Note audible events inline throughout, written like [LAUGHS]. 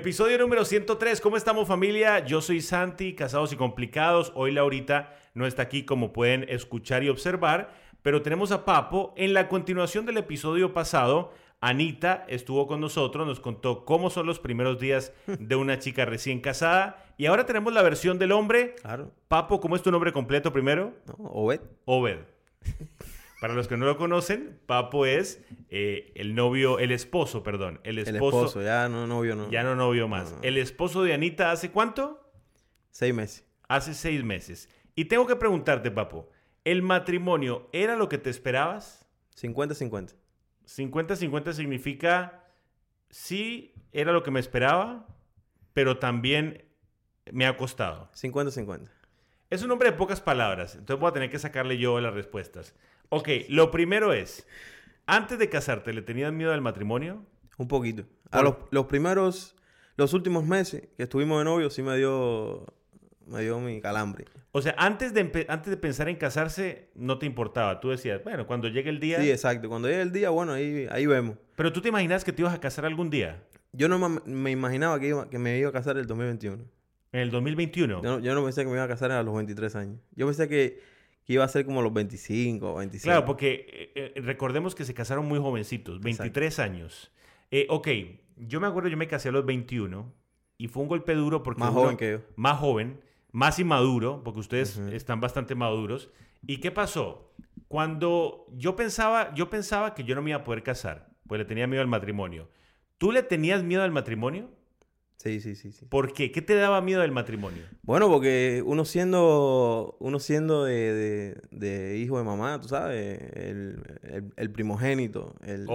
Episodio número 103. ¿Cómo estamos familia? Yo soy Santi, casados y complicados. Hoy Laurita no está aquí como pueden escuchar y observar, pero tenemos a Papo. En la continuación del episodio pasado, Anita estuvo con nosotros, nos contó cómo son los primeros días de una chica recién casada. Y ahora tenemos la versión del hombre. Claro. Papo, ¿cómo es tu nombre completo primero? No, Obed. Obed. Para los que no lo conocen, Papo es eh, el novio, el esposo, perdón. El El esposo. esposo, ya no novio, no. Ya no novio más. No, no. El esposo de Anita hace cuánto? Seis meses. Hace seis meses. Y tengo que preguntarte, Papo, ¿el matrimonio era lo que te esperabas? 50-50. 50-50 significa, sí, era lo que me esperaba, pero también me ha costado. 50-50. Es un hombre de pocas palabras, entonces voy a tener que sacarle yo las respuestas. Ok, lo primero es, antes de casarte, ¿le tenías miedo al matrimonio? Un poquito. A los, los primeros, los últimos meses que estuvimos de novio, sí me dio, me dio mi calambre. O sea, antes de, antes de pensar en casarse, no te importaba. Tú decías, bueno, cuando llegue el día... Sí, exacto. Cuando llegue el día, bueno, ahí, ahí vemos. Pero tú te imaginas que te ibas a casar algún día, Yo no me imaginaba que, iba, que me iba a casar el 2021. en el 2021. Yo no, yo no pensé que me iba a casar a los 23 años. Yo pensé que, que iba a ser como los 25 o 26. Claro, porque eh, eh, recordemos que se casaron muy jovencitos, 23 años. Eh, ok, yo me acuerdo, yo me casé a los 21 y fue un golpe duro porque... Más uno- joven que yo. Más joven, más inmaduro, porque ustedes Ujú. están bastante maduros. ¿Y qué pasó? Cuando yo pensaba, yo pensaba que yo no me iba a poder casar, pues le tenía miedo al matrimonio. ¿Tú le tenías miedo al matrimonio? Sí, sí, sí, sí. ¿Por qué? ¿Qué te daba miedo del matrimonio? Bueno, porque uno siendo, uno siendo de, de- de hijo de mamá, tú sabes, el, el- el primogénito, el,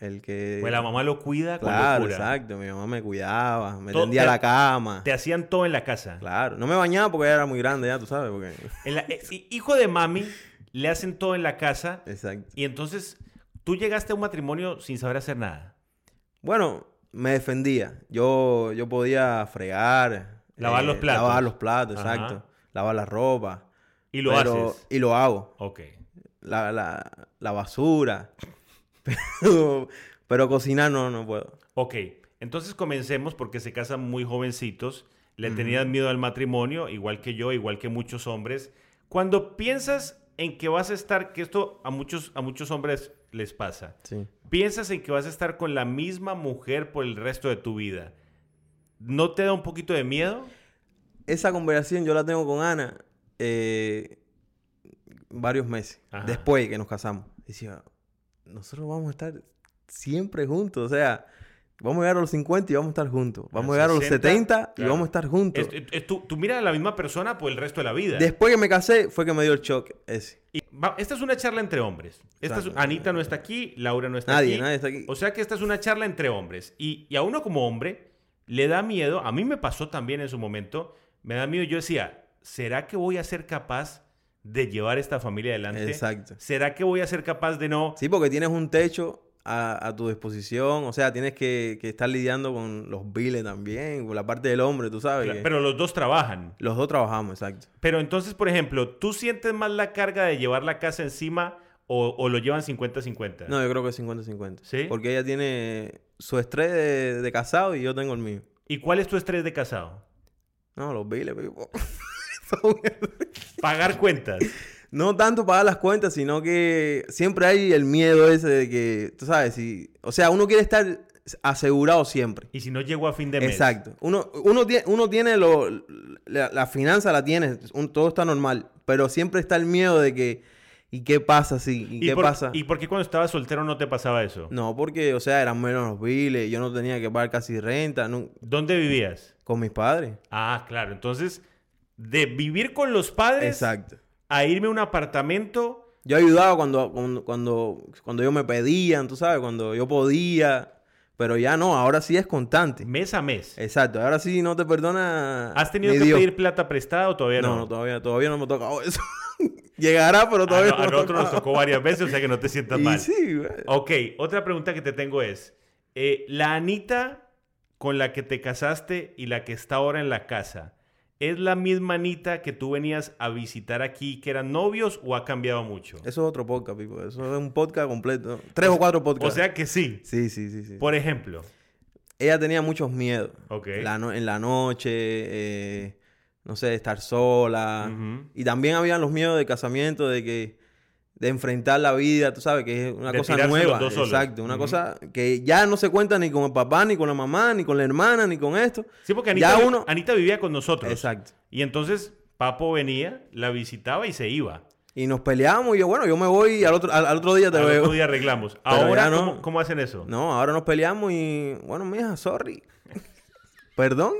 el que... Pues la mamá lo cuida Claro, exacto. Mi mamá me cuidaba, me Todo- tendía te- la cama. Te hacían todo en la casa. Claro. No me bañaba porque ella era muy grande ya, tú sabes, porque... En la- eh, hi- hijo de mami, le hacen todo en la casa Exacto. y entonces tú llegaste a un matrimonio sin saber hacer nada. Bueno, me defendía. Yo, yo podía fregar. eh, Lavar los platos. Lavar los platos, Ajá. exacto. Lavar la ropa. Y lo pero- haces. Y lo hago. Ok. la, la, la basura. [LAUGHS] Pero, pero cocinar no, no puedo. Ok. Entonces comencemos porque se casan muy jovencitos. Le tenías miedo al matrimonio, igual que yo, igual que muchos hombres. Cuando piensas en que vas a estar, que esto a muchos, a muchos hombres les pasa, Sí. piensas en que vas a estar con la misma mujer por el resto de tu vida. ¿No te da un poquito de miedo? Esa conversación yo la tengo con Ana eh, varios meses Ajá. después que nos casamos. Decía, nosotros vamos a estar siempre juntos. O sea, vamos a llegar a los 50 y vamos a estar juntos. Vamos a llegar a los 60, 70 y claro. vamos a estar juntos. Es- es- tú, tú miras a la misma persona por el resto de la vida. Después que me casé fue que me dio el shock ese. Y va- esta es una charla entre hombres. Esta es-. Anita no está aquí, Laura no está Nadie, aquí. nadie está aquí. O sea que esta es una charla entre hombres. Y, y a uno como hombre le da miedo, a mí me pasó también en su momento, me da miedo, yo decía, ¿será que voy a ser capaz de llevar esta familia adelante? Exacto. ¿Será que voy a ser capaz de no... Sí, porque tienes un techo a, a tu disposición. O sea, tienes que, que estar lidiando con los biles también, con la parte del hombre, tú sabes. Pero los dos trabajan. Los dos trabajamos, exacto. Pero entonces, por ejemplo, ¿tú sientes más la carga de llevar la casa encima o, o lo llevan 50-50? No, yo creo que es 50-50. ¿Sí? Porque ella tiene su estrés de, de casado y yo tengo el mío. ¿Y cuál es tu estrés de casado? No, los biles, pipo. [LAUGHS] Pagar cuentas. No tanto pagar las cuentas, sino que siempre hay el miedo ese de que, tú sabes, si... O sea, uno quiere estar asegurado siempre. Y si no llego a fin de mes. Exacto. Uno, uno, tie- uno tiene lo, la, la finanza la tiene, un- todo está normal, pero siempre está el miedo de que, ¿y qué pasa si? ¿Y, qué por, pasa? ¿Y por qué cuando estabas soltero no te pasaba eso? No, porque, o sea, eran menos los biles, yo no tenía que pagar casi renta, no- ¿Dónde vivías? con mis padres. Ah, claro. Entonces, de vivir con los padres Exacto. A irme a un apartamento. Yo ayudaba cuando, cuando, cuando, cuando ellos me pedían, tú sabes, cuando yo podía, pero ya no, ahora sí es constante. mes a mes. Exacto, ahora sí no te perdona. ¿Has tenido ni que Dios. pedir plata prestada o todavía no? No, no, todavía, todavía no me ha tocado eso. [LAUGHS] Llegará, pero a, todavía no- a no ha nosotros nos tocó varias veces, o sea que no te sientas Y mal. sí, güey. Ok, otra pregunta que te tengo es, eh, la Anita con la que te casaste y la que está ahora en la casa, ¿es la misma Anita que tú venías a visitar aquí, que eran novios o ha cambiado mucho? Eso es otro podcast, Pipo. Eso es un podcast completo. Tres o cuatro O podcasts. sea que sí. Sí, sí, sí, sí. Por ejemplo, ella tenía muchos miedos. Ok. La no- en la noche, eh, no sé, estar sola. Y también habían los miedos de casamiento, de que de enfrentar la vida, tú sabes, que es una De cosa nueva. Exacto, una cosa que ya no se cuenta ni con el papá, ni con la mamá, ni con la hermana, ni con esto. Sí, porque Anita, Ya vi- uno- Anita vivía con nosotros. Exacto. Y entonces Papo venía, la visitaba y se iba. Y nos peleamos y yo, bueno, yo me voy y al otro, al, al otro día te Al veo. otro día arreglamos. Pero Ahora, no. ¿cómo, cómo hacen eso? No, ahora nos peleamos y, bueno, mija, sorry. [LAUGHS] perdón.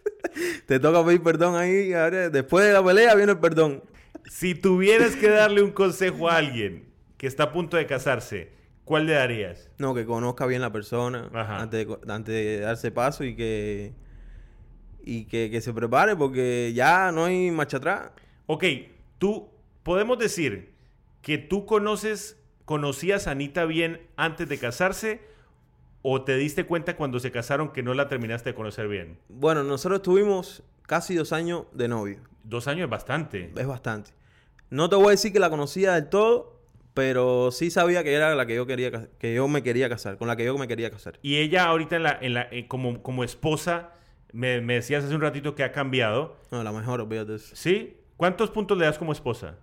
[LAUGHS] te toca pedir perdón ahí. ahora, después de la pelea viene el perdón. Si tuvieras que darle un consejo a alguien que está a punto de casarse, ¿cuál le darías? No, que conozca bien la persona Ajá. antes de, co- antes de darse paso y que y que, que se prepare porque ya no hay marcha atrás. Ok, tú, podemos decir que tú conoces, conocías a Anita bien antes de casarse o te diste cuenta cuando se casaron que no la terminaste de conocer bien. Bueno, nosotros estuvimos casi dos años de novio. Dos años es bastante. Es bastante. No te voy a decir que la conocía del todo, pero sí sabía que era la que yo quería que yo me quería casar, con la que yo me quería casar. Y ella ahorita en la, en la, eh, como, como esposa, me, me decías hace un ratito que ha cambiado. No, la mejor, olvídate de eso. ¿Sí? ¿Cuántos puntos le das como esposa?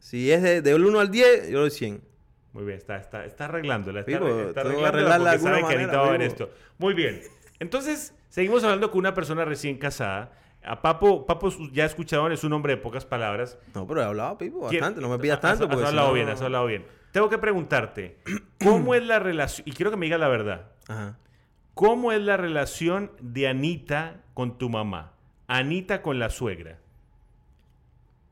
Si es de, del 1 al 10, yo le doy 100. Muy bien, está, está, está arreglándola. Está, Pipo, está arreglándola de porque sabe alguna que manera, va a ver esto. Muy bien. Entonces, seguimos hablando con una persona recién casada. A Papo, Papo ya escuchaban, es un hombre de pocas palabras. No, pero he hablado, Pipo, ¿Quién- bastante. No me pidas tanto. Has, hablado no- bien, has hablado bien. Tengo que preguntarte, ¿cómo es la relación? Y quiero que me digas la verdad. Ajá. ¿Cómo es la relación de Anita con tu mamá? Anita con la suegra.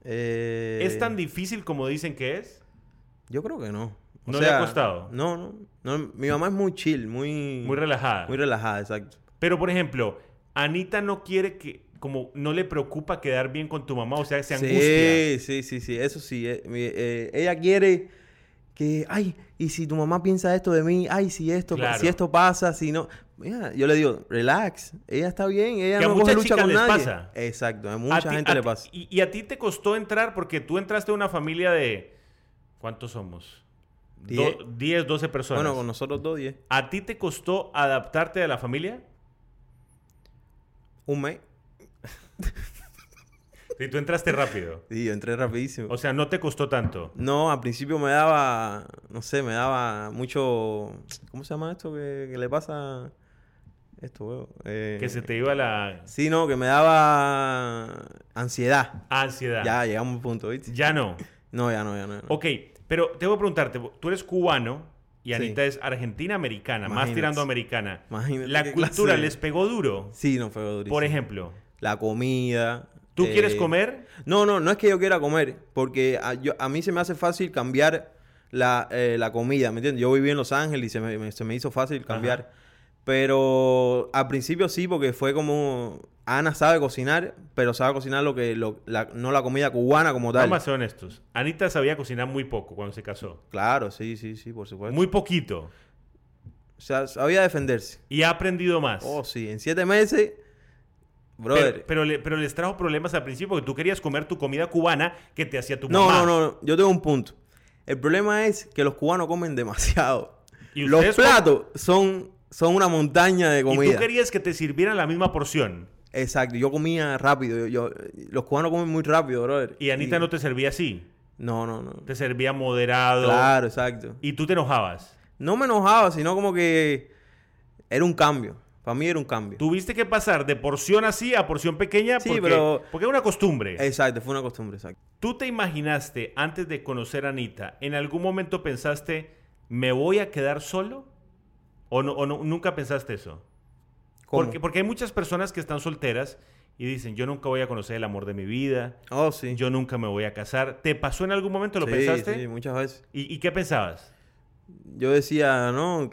Eh, ¿Es tan difícil como dicen que es? Yo creo que no. O ¿No le ha costado? No, no, no. Mi mamá es muy chill, muy... Muy relajada. Muy relajada, exacto. Pero, por ejemplo, Anita no quiere que, como, no le preocupa quedar bien con tu mamá, o sea, se angustia. Sí, sí, sí, sí. Eso sí. eh, eh, ella quiere que, ay, y si tu mamá piensa esto de mí, ay, si esto, Claro. si esto pasa, si no. Mira, yo le digo, relax. Ella está bien, ella Que a no muchas lucha con les nadie. pasa. Exacto, a A mucha ti- gente a le pasa. Y, y a ti te costó entrar porque tú entraste a una familia de... ¿Cuántos somos? Diez. Do- 10, 12 personas. Bueno, con nosotros dos, diez. ¿A ti te costó adaptarte a la familia? Un mes. Si tú entraste rápido. [LAUGHS] Sí, yo entré rapidísimo. O sea, no te costó tanto. No, al principio me daba, no sé, me daba mucho, ¿cómo se llama esto que, que le pasa? Esto, huevo. Eh, Que se te iba la Sí, no, que me daba ansiedad. ansiedad. Ya llegamos a un punto, ¿viste? Ya no. No, ya no, ya no. ya no. Ok, pero tengo que preguntarte, tú eres cubano y Sí. Anita es argentina-americana, más tirando americana. Imagínate ¿La cultura clase les pegó duro? Sí, no fue durísimo. Por ejemplo, La comida. ¿Tú eh, quieres comer? No, no, no es que yo quiera comer, porque a, yo- a mí se me hace fácil cambiar la, eh, la comida, ¿me entiendes? Yo viví en Los Ángeles y se me, me- se me hizo fácil cambiar. Pero al principio sí, porque fue como... Ana sabe cocinar, pero sabe cocinar lo que... Lo, la- no la comida cubana como tal. Vamos a ser honestos. Anita sabía cocinar muy poco cuando se casó. Claro, sí, sí, sí, por supuesto. Muy poquito. O sea, sabía defenderse. Y ha aprendido más. Oh, sí, en siete meses... Brother. pero, pero, le- pero les trajo problemas al principio porque tú querías comer tu comida cubana que te hacía tu No, mamá. no, no, no. Yo tengo un punto. El problema es que los cubanos comen demasiado. ¿Y Los platos son, son una montaña de Y comida. tú querías que te sirvieran la misma porción. Exacto. Yo comía rápido. Yo, yo- los cubanos comen muy rápido, brother. Y Anita no te servía así. No, no, no. Te servía moderado. Claro, exacto. Y tú te enojabas. No me enojaba, sino como que era un cambio. Para mí era un cambio. Tuviste que pasar de porción así a porción pequeña Sí, porque, pero- porque es una costumbre. Exacto, fue una costumbre, exacto. ¿Tú te imaginaste, antes de conocer a Anita, en algún momento pensaste, ¿me voy a quedar solo? ¿O, no, o no- nunca pensaste eso? ¿Cómo? Porque, porque hay muchas personas que están solteras y dicen, yo nunca voy a conocer el amor de mi vida, Oh, sí. yo nunca me voy a casar. ¿Te pasó en algún momento? ¿Lo sí, pensaste? Sí, muchas veces. ¿Y, y qué pensabas? Yo decía, no,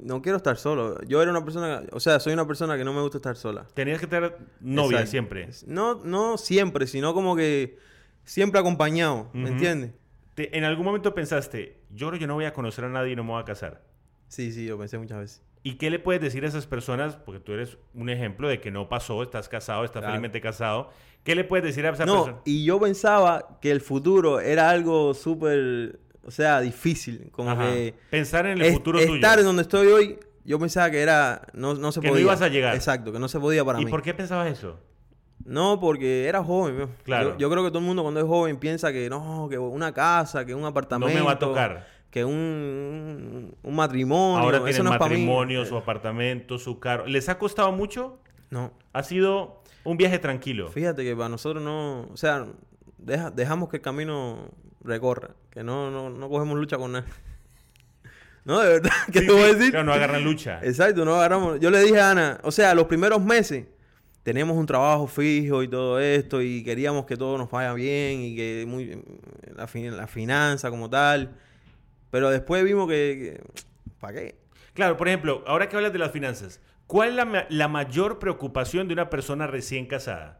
no quiero estar solo. Yo era una persona, o sea, soy una persona que no me gusta estar sola. Tenías que tener novia Exacto. siempre. No, no siempre, sino como que siempre acompañado, ¿me Ujú. entiendes? ¿En algún momento pensaste, yo creo que yo no voy a conocer a nadie y no me voy a casar? Sí, sí, lo pensé muchas veces. ¿Y qué le puedes decir a esas personas? Porque tú eres un ejemplo de que no pasó, estás casado, estás Claro. felizmente casado. ¿Qué le puedes decir a esa No, persona? y yo pensaba que el futuro era algo súper, o sea, difícil. Como Ajá. que Pensar en el es- futuro estar tuyo. en donde estoy hoy yo pensaba que era, no, no se Que no podía. ibas a llegar. Exacto, que no se podía para ¿Y mí. por qué pensabas eso? No, porque era joven. Claro. Yo, yo creo que todo el mundo cuando es joven piensa que no, que una casa, que un apartamento. No me va a tocar. Que un, un, un matrimonio. Ahora eso tienen no matrimonio, su apartamento, su carro. ¿Les ha costado mucho? No. Ha sido un viaje tranquilo. Fíjate que para nosotros no. O sea, deja- dejamos que el camino recorra. Que no, no, no cogemos lucha con nada. [LAUGHS] No, de verdad. [LAUGHS] ¿Qué Sí, te voy a decir? Claro, no agarran lucha. Exacto, no agarramos. Yo le dije a Ana, o sea, los primeros meses teníamos un trabajo fijo y todo esto y queríamos que todo nos vaya bien y que muy la, fin- la finanza como tal. Pero después vimos que, ¿para qué? Claro, por ejemplo, ahora que hablas de las finanzas, ¿cuál es la, la mayor preocupación de una persona recién casada?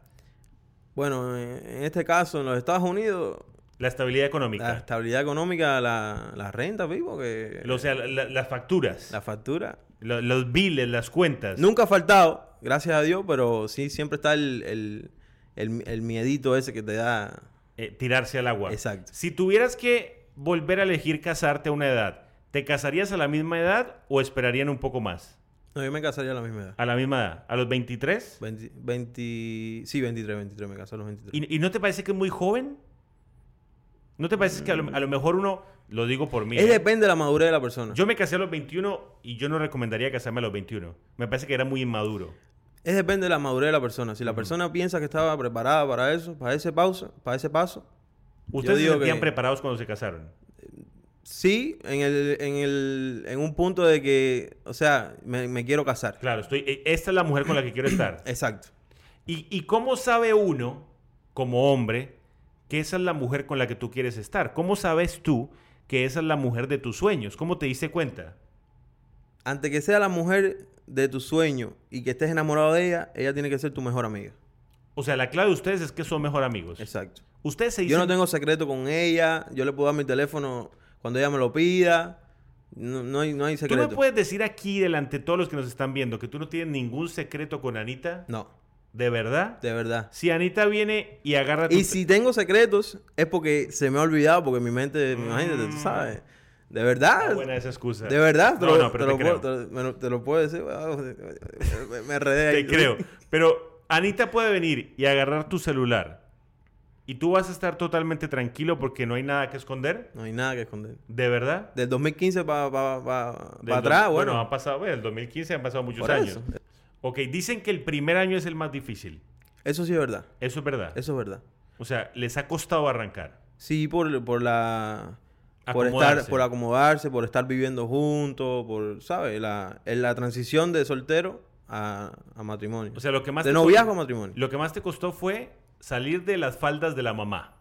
Bueno, en en este caso en los Estados Unidos La estabilidad la económica. estabilidad económica, la, la renta, vivo, que O sea, la- la- las facturas, la factura lo- los biles, las cuentas. nunca ha faltado, gracias a Dios, pero sí siempre está el, el, el, el miedito ese que te da. eh, tirarse al agua. Exacto. Si tuvieras que volver a elegir casarte a una edad, ¿te casarías a la misma edad o esperarían un poco más? No, yo me casaría a la misma edad. A la misma edad, a los 23. 20, 20 sí, 23, 23, me casé a los 23. ¿Y, y no te parece que es muy joven? ¿No te parece que a lo, a lo mejor uno, lo digo por mí, es eh, depende de la madurez de la persona. yo me casé a los 21 y yo no recomendaría casarme a los 21. Me parece que era muy inmaduro. Es depende de la madurez de la persona. Si la persona piensa que estaba preparada para eso, para ese pausa, para ese paso, ¿Ustedes se digo sentían que- preparados cuando se casaron? sí, en el, en el, en un punto de que, o sea, me, me quiero casar. Claro, estoy, eh, esta es la mujer con la que quiero estar. [CLEARS THROAT] Exacto. ¿Y, y cómo sabe uno, como hombre, que esa es la mujer con la que tú quieres estar? ¿Cómo sabes tú que esa es la mujer de tus sueños? ¿Cómo te diste cuenta? Antes que sea la mujer de tu sueño y que estés enamorado de ella, ella tiene que ser tu mejor amiga. O sea, la clave de ustedes es que son mejor amigos. Exacto. Ustedes se Yo no tengo secreto con ella, yo le puedo dar mi teléfono cuando ella me lo pida. No, no hay, no hay ¿Tú secreto. me puedes decir aquí, delante de todos los que nos están viendo, que tú no tienes ningún secreto con Anita? No, ¿De verdad? de verdad. Si Anita viene y agarra tu... Y si tengo secretos, es porque se me ha olvidado, porque mi mente, imagínate, tú sabes. De verdad. Buena esa excusa. De verdad, te, No, lo, no, pero te te lo puedo, te lo- te puedo decir. Me, me ahí. Te creo. [LAUGHS] Pero Anita puede venir y agarrar tu celular. Y tú vas a estar totalmente tranquilo porque no hay nada que esconder. No hay nada que esconder. ¿De verdad? Del 2015 para Del do- atrás, bueno. ha pasado, el 2015 han pasado muchos por años. eso. Ok, dicen que el primer año es el más difícil. Eso sí es verdad. Eso es verdad. Eso es verdad. O sea, les ha costado arrancar. Sí, por, por la... Por Acomodarse. estar, por acomodarse, por estar viviendo juntos, por, ¿sabes? La, la transición de soltero a, a matrimonio. O sea, lo que más de noviazgo a matrimonio. Lo que más te costó fue salir de las faldas de la mamá.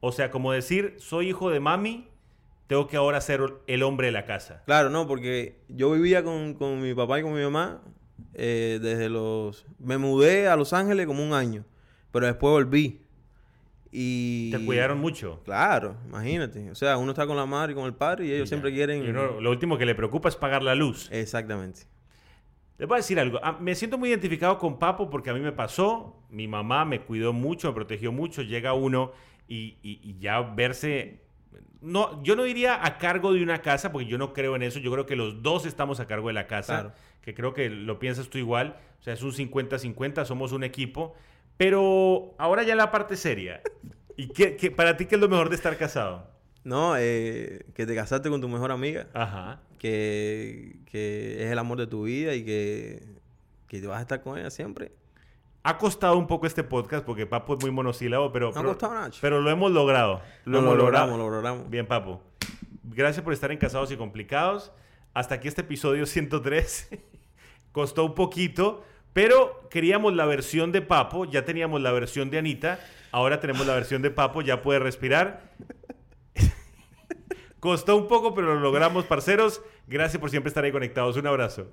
O sea, como decir, soy hijo de mami, tengo que ahora ser el hombre de la casa. Claro, no, porque yo vivía con, con mi papá y con mi mamá eh, desde los... Me mudé a Los Ángeles como un año, pero después volví. Y... Te cuidaron mucho. Claro, imagínate. O sea, uno está con la madre y con el padre y ellos Y siempre quieren... Y uno- lo último que le preocupa es pagar la luz. Exactamente. Les voy a decir algo. Ah, me siento muy identificado con Papo porque a mí me pasó. Mi mamá me cuidó mucho, me protegió mucho. Llega uno y, y- y ya verse. No, yo no diría a cargo de una casa porque yo no creo en eso. Yo creo que los dos estamos a cargo de la casa. Claro. Que creo que lo piensas tú igual. O sea, es un 50-50, somos un equipo. Pero ahora ya la parte seria. ¿Y qué, qué- para ti qué es lo mejor de estar casado? No, eh, que te casaste con tu mejor amiga, Ajá. que, que es el amor de tu vida y que, que vas a estar con ella siempre. Ha costado un poco este podcast porque Papo es muy monosílabo, pero, No ha costado pero lo hemos logrado. Lo, hemos logramos, lo logramos. Bien, Papo. Gracias por estar en Casados y Complicados. Hasta aquí este episodio 103. [LAUGHS] Costó un poquito, pero queríamos la versión de Papo. Ya teníamos la versión de Anita. Ahora tenemos la versión de Papo. Ya puede respirar. [LAUGHS] Costó un poco, pero lo logramos, parceros. Gracias por siempre estar ahí conectados. Un abrazo.